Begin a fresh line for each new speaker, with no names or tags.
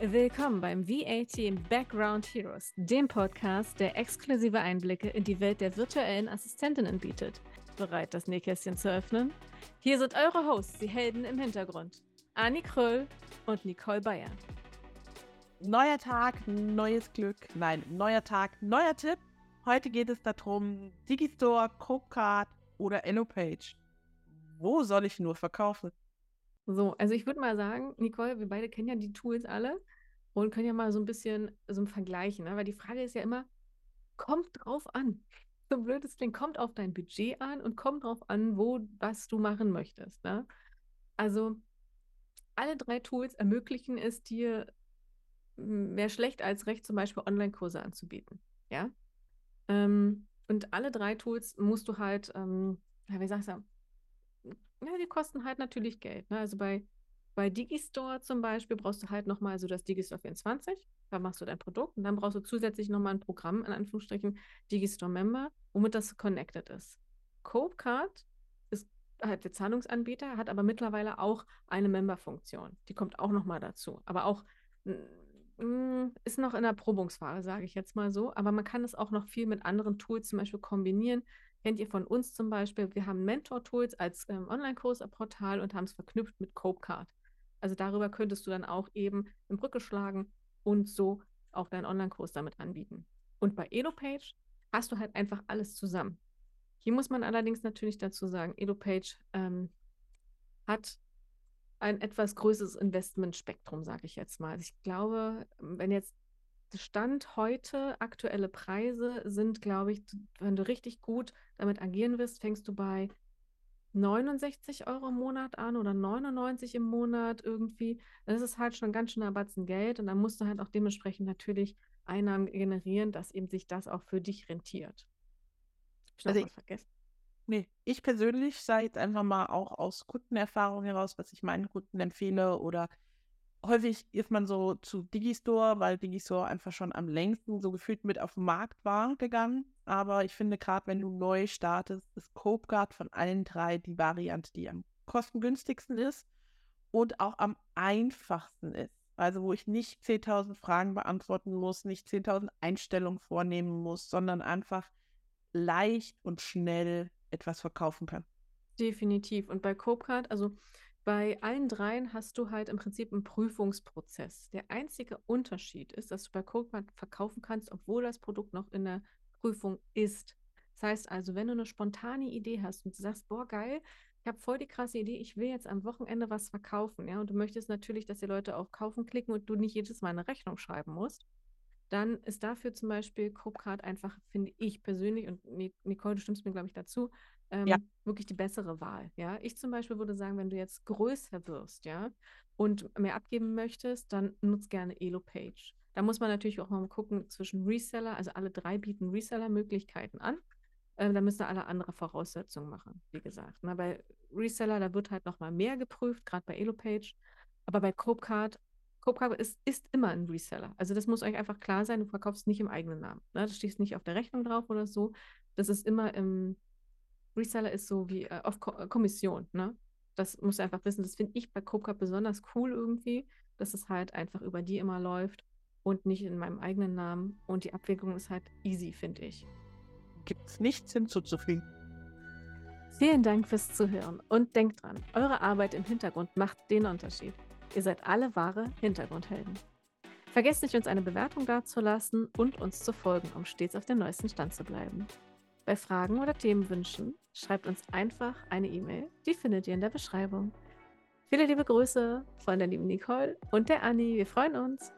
Willkommen beim VAT Background Heroes, dem Podcast, der exklusive Einblicke in die Welt der virtuellen Assistentinnen bietet. Bereit, das Nähkästchen zu öffnen? Hier sind eure Hosts, die Helden im Hintergrund. Anni Kröll und Nicole Bayer.
Neuer Tag, neues Glück. Nein, neuer Tag, neuer Tipp. Heute geht es darum, Digistore, Copecard oder EloPage. Wo soll ich nur verkaufen?
So, also ich würde mal sagen, Nicole, wir beide kennen ja die Tools alle und können ja mal so ein bisschen so vergleichen, ne? weil die Frage ist ja immer, kommt drauf an. So blöd es klingt, kommt auf dein Budget an und kommt drauf an, wo, was du machen möchtest. Ne? Also alle drei Tools ermöglichen es dir, mehr schlecht als recht zum Beispiel Online-Kurse anzubieten. Ja. Ähm, und alle drei Tools musst du halt, ähm, wie sagst du, ja, die kosten halt natürlich Geld. Ne? Also bei, bei Digistore zum Beispiel brauchst du halt nochmal so das Digistore 24. Da machst du dein Produkt und dann brauchst du zusätzlich nochmal ein Programm, in Anführungsstrichen, Digistore Member, womit das connected ist. Copecard ist halt der Zahlungsanbieter, hat aber mittlerweile auch eine Member-Funktion. Die kommt auch nochmal dazu. Aber auch ist noch in der Probungsphase, sage ich jetzt mal so. Aber man kann es auch noch viel mit anderen Tools zum Beispiel kombinieren. Kennt ihr von uns zum Beispiel? Wir haben Mentor-Tools als ähm, Online-Kursportal und haben es verknüpft mit Copecard. Also darüber könntest du dann auch eben eine Brücke schlagen und so auch deinen Online-Kurs damit anbieten. Und bei EloPage hast du halt einfach alles zusammen. Hier muss man allerdings natürlich dazu sagen, EloPage ähm, hat ein etwas größeres Investmentspektrum, sage ich jetzt mal. Also ich glaube, wenn jetzt Stand heute aktuelle Preise sind, glaube ich, wenn du richtig gut damit agieren wirst, fängst du bei 69 Euro im Monat an oder 99 im Monat irgendwie. Das ist halt schon ganz schön ein Batzen Geld und dann musst du halt auch dementsprechend natürlich Einnahmen generieren, dass eben sich das auch für dich rentiert.
Hab ich also was vergessen? Nee, ich persönlich sage jetzt einfach mal auch aus Kundenerfahrung heraus, was ich meinen Kunden empfehle oder häufig ist man so zu Digistore, weil Digistore einfach schon am längsten so gefühlt mit auf den Markt war gegangen. Aber ich finde gerade, wenn du neu startest, ist CopeGuard von allen drei die Variante, die am kostengünstigsten ist und auch am einfachsten ist. Also wo ich nicht 10.000 Fragen beantworten muss, nicht 10.000 Einstellungen vornehmen muss, sondern einfach leicht und schnell etwas verkaufen kann.
Definitiv. Und bei CopeCard, also bei allen dreien hast du halt im Prinzip einen Prüfungsprozess. Der einzige Unterschied ist, dass du bei CodeMart verkaufen kannst, obwohl das Produkt noch in der Prüfung ist. Das heißt also, wenn du eine spontane Idee hast und du sagst, boah, geil, ich habe voll die krasse Idee, ich will jetzt am Wochenende was verkaufen, ja, und du möchtest natürlich, dass die Leute auf Kaufen klicken und du nicht jedes Mal eine Rechnung schreiben musst, dann ist dafür zum Beispiel Copecard einfach, finde ich persönlich, und Nicole, du stimmst mir, glaube ich, dazu, ähm, ja. wirklich die bessere Wahl. Ja, ich zum Beispiel würde sagen, wenn du jetzt größer wirst, ja, und mehr abgeben möchtest, dann nutz gerne EloPage. Da muss man natürlich auch mal gucken zwischen Reseller, also alle drei bieten Reseller-Möglichkeiten an. Ähm, da müssen alle andere Voraussetzungen machen, wie gesagt. Na, bei Reseller, da wird halt noch mal mehr geprüft, gerade bei EloPage. Aber bei Copecard, Copecard ist, ist immer ein Reseller. Also das muss euch einfach klar sein, du verkaufst nicht im eigenen Namen. Ne? Das steht nicht auf der Rechnung drauf oder so. Das ist immer im, Reseller ist so wie äh, auf Ko äh, Kommission, ne? Das muss einfach wissen. Das finde ich bei Copca besonders cool irgendwie, dass es halt einfach über die immer läuft und nicht in meinem eigenen Namen. Und die Abwägung ist halt easy, finde ich.
Gibt es nichts hinzuzufügen.
Vielen Dank fürs Zuhören und denkt dran, eure Arbeit im Hintergrund macht den Unterschied. Ihr seid alle wahre Hintergrundhelden. Vergesst nicht, uns eine Bewertung dazulassen und uns zu folgen, um stets auf dem neuesten Stand zu bleiben. Bei Fragen oder Themenwünschen schreibt uns einfach eine E-Mail. Die findet ihr in der Beschreibung. Viele liebe Grüße von der lieben Nicole und der Anni. Wir freuen uns.